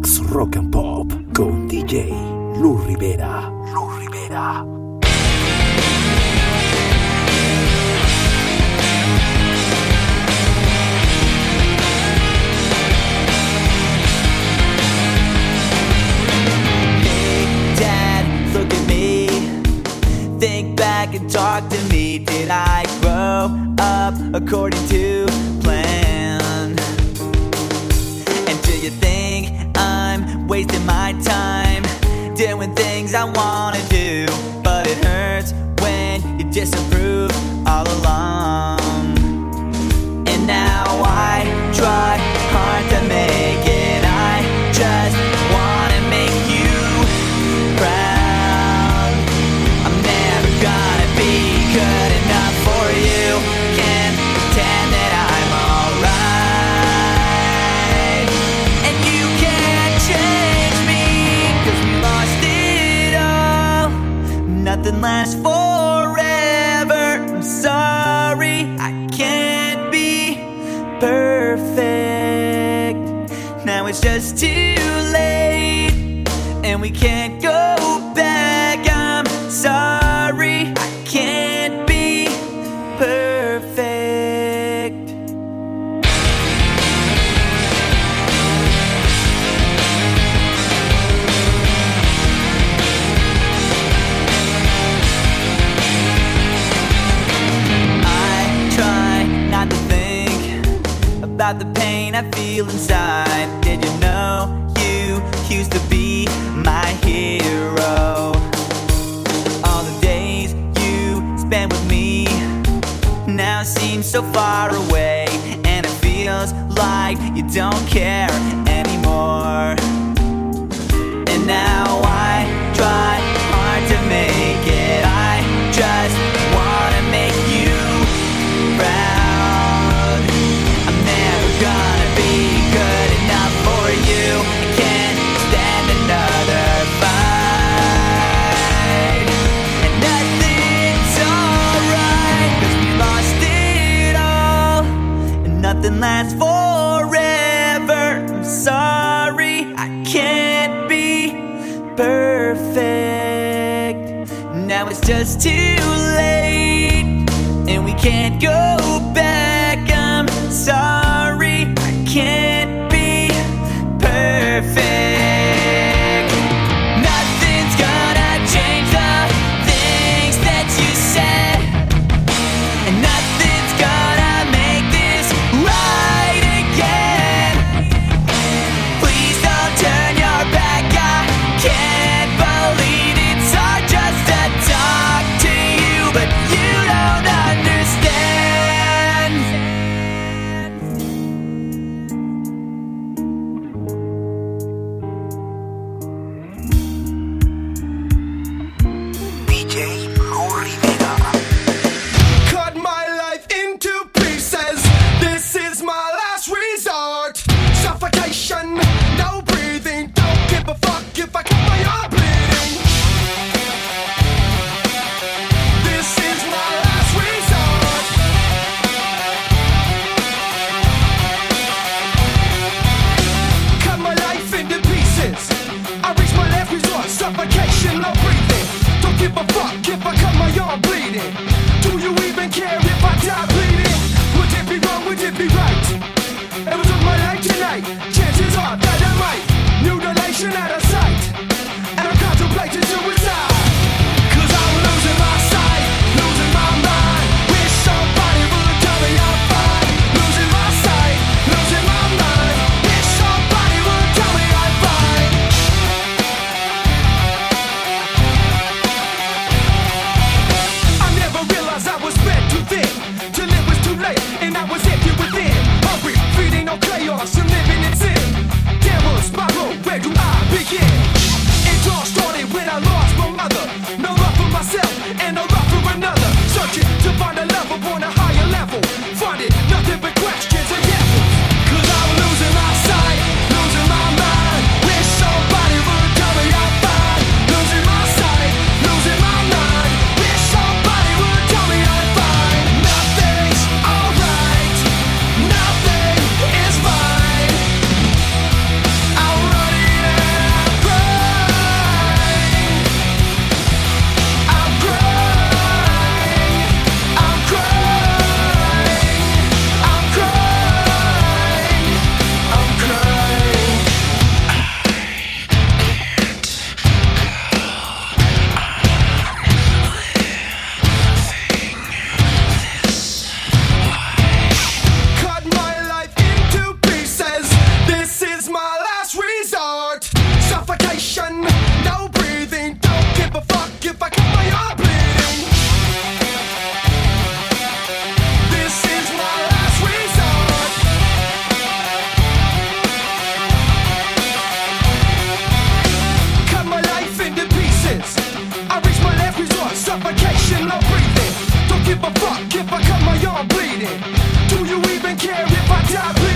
Mix Rock and Pop con DJ Lu Rivera. Lu Rivera. look at me. Think back and talk to me. Did I grow up according to plan? wasting my time doing things I wanna do, but it hurts when you disappoint. too late and we can't now seems so far away, and it feels like you don't care anymore. And now last forever. I'm sorry, I can't be perfect. Now it's just too late, and we can't go. got it.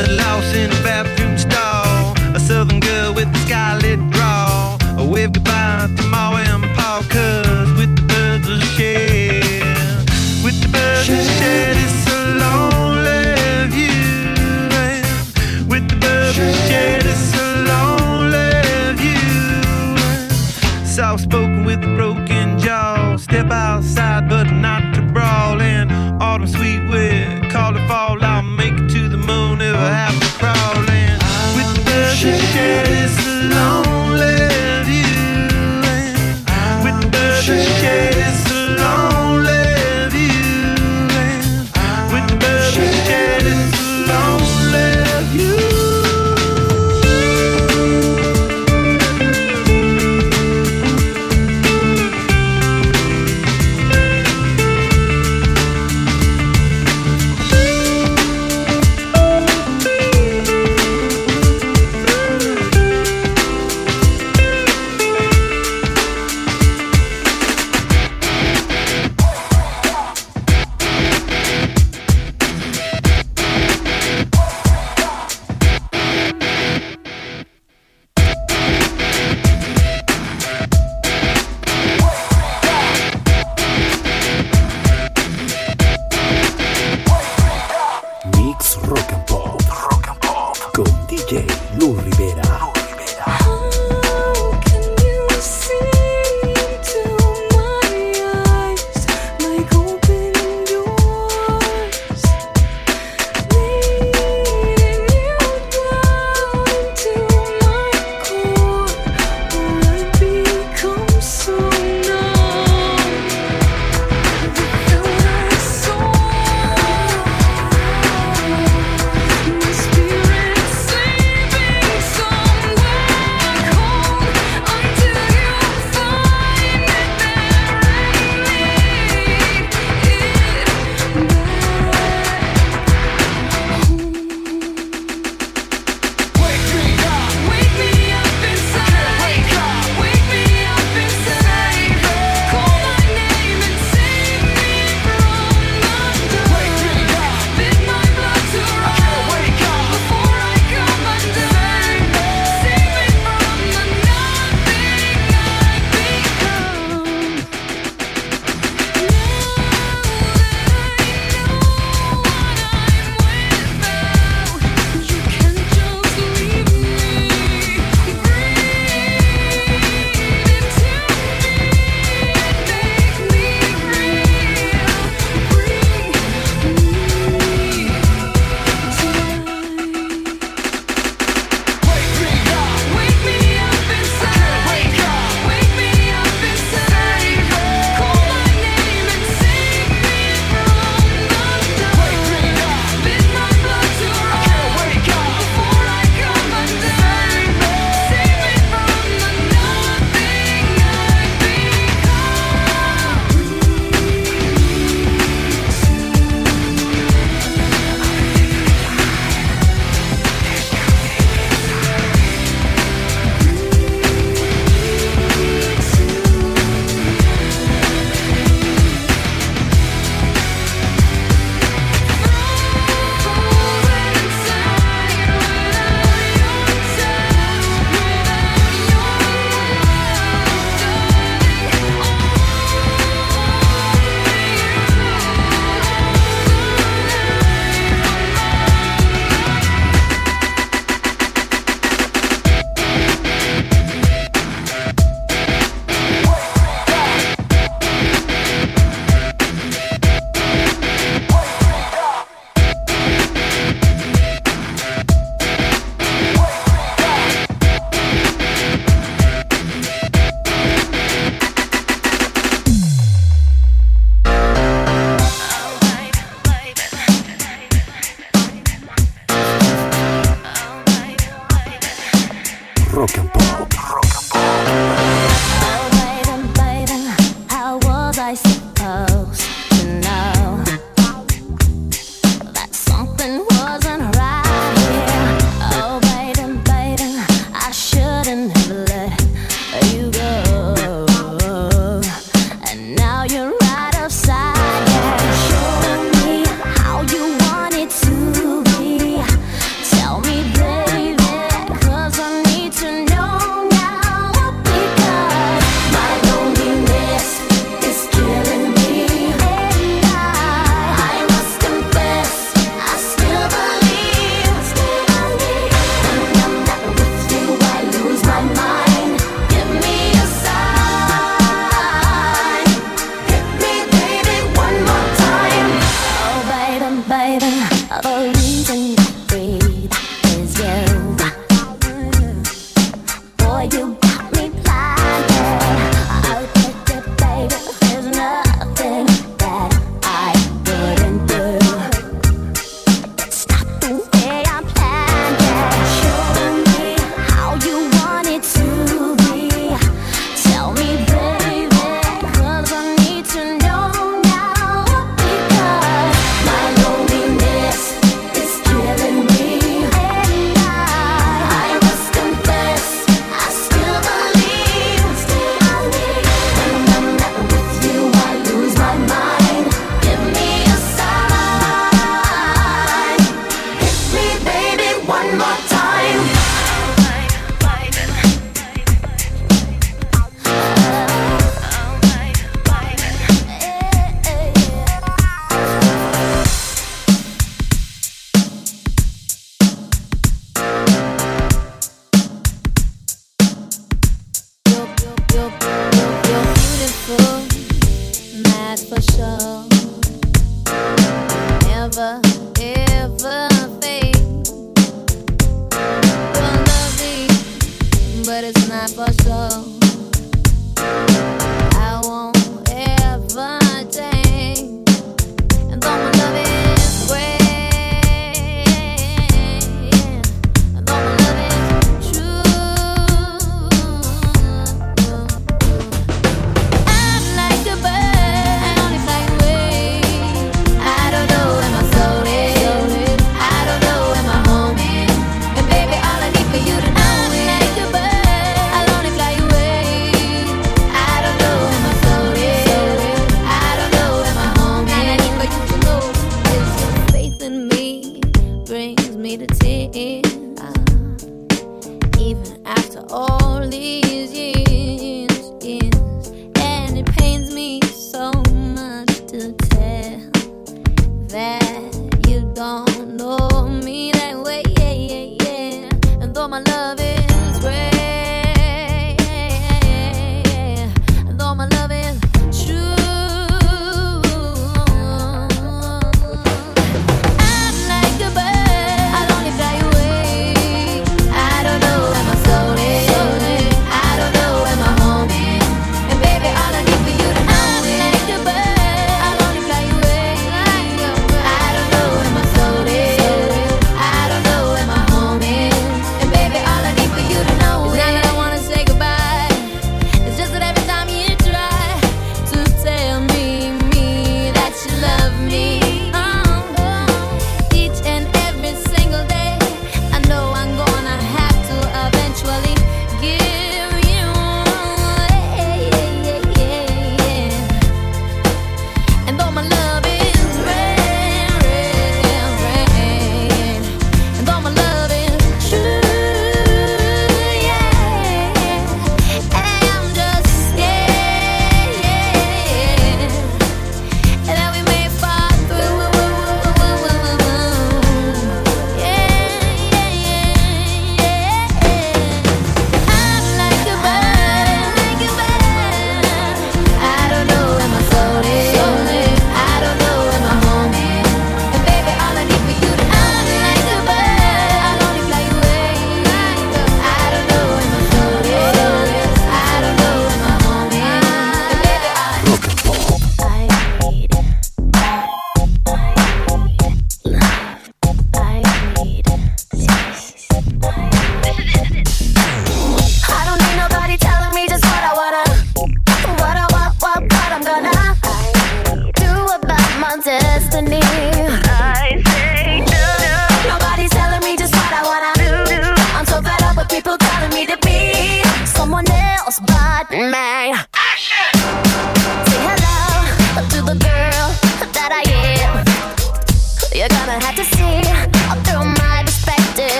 Blood loss in a bathroom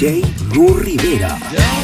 DJ Lu Rivera.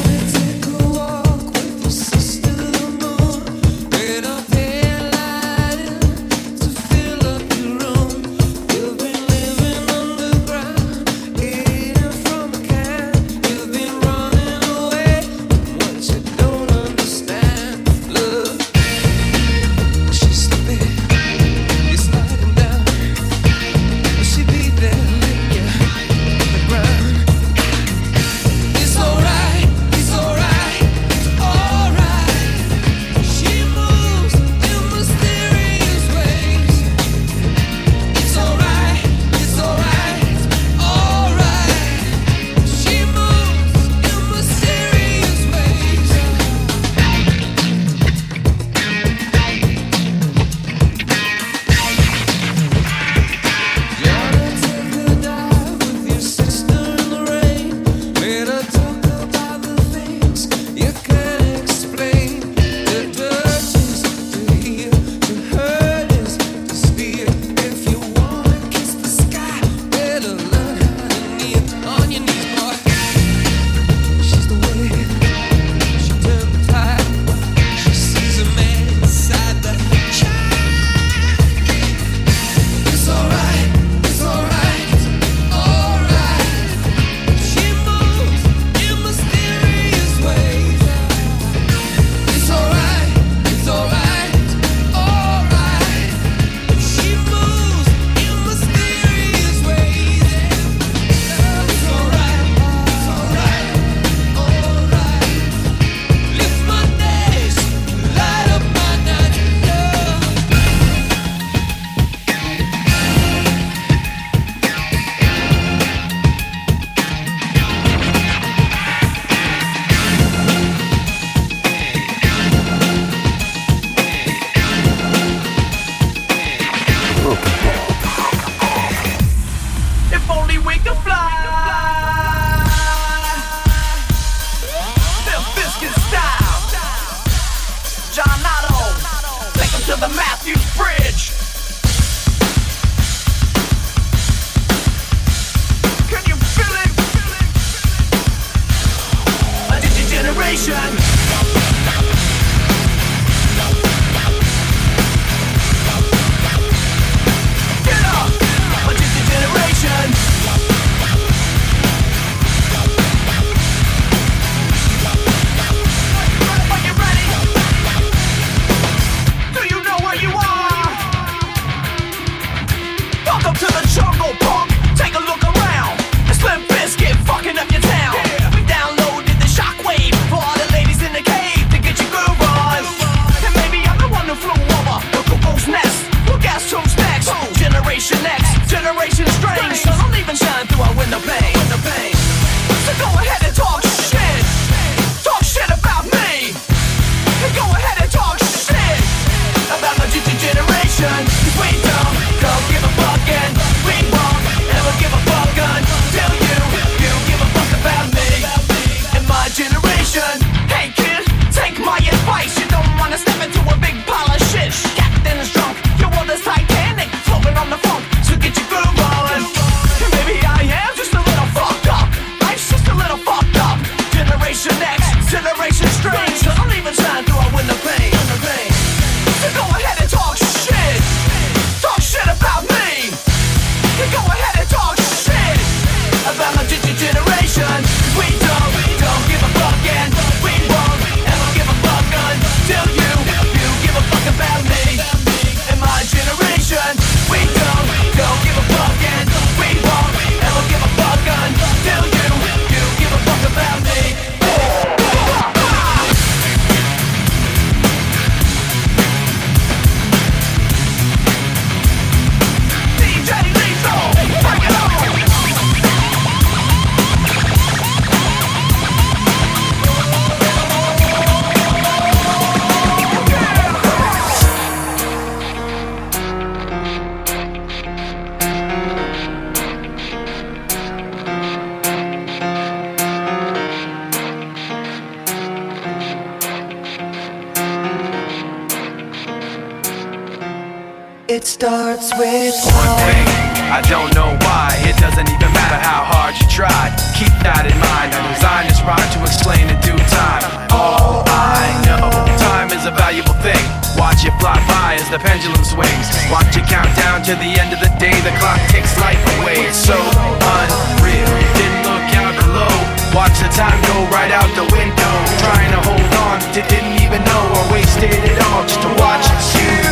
Explain in due time. All I know, time is a valuable thing. Watch it fly by as the pendulum swings. Watch it count down to the end of the day. The clock takes life away. It's so unreal. Didn't look out below. Watch the time go right out the window. Trying to hold on, didn't even know I wasted it all just to watch you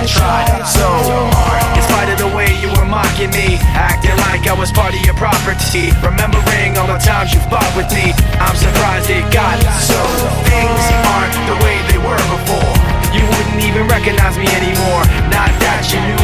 I tried so hard. In spite of the way you were mocking me, acting like I was part of your property. Remembering all the times you fought with me, I'm surprised it got so. Things aren't the way they were before. You wouldn't even recognize me anymore. Not that you knew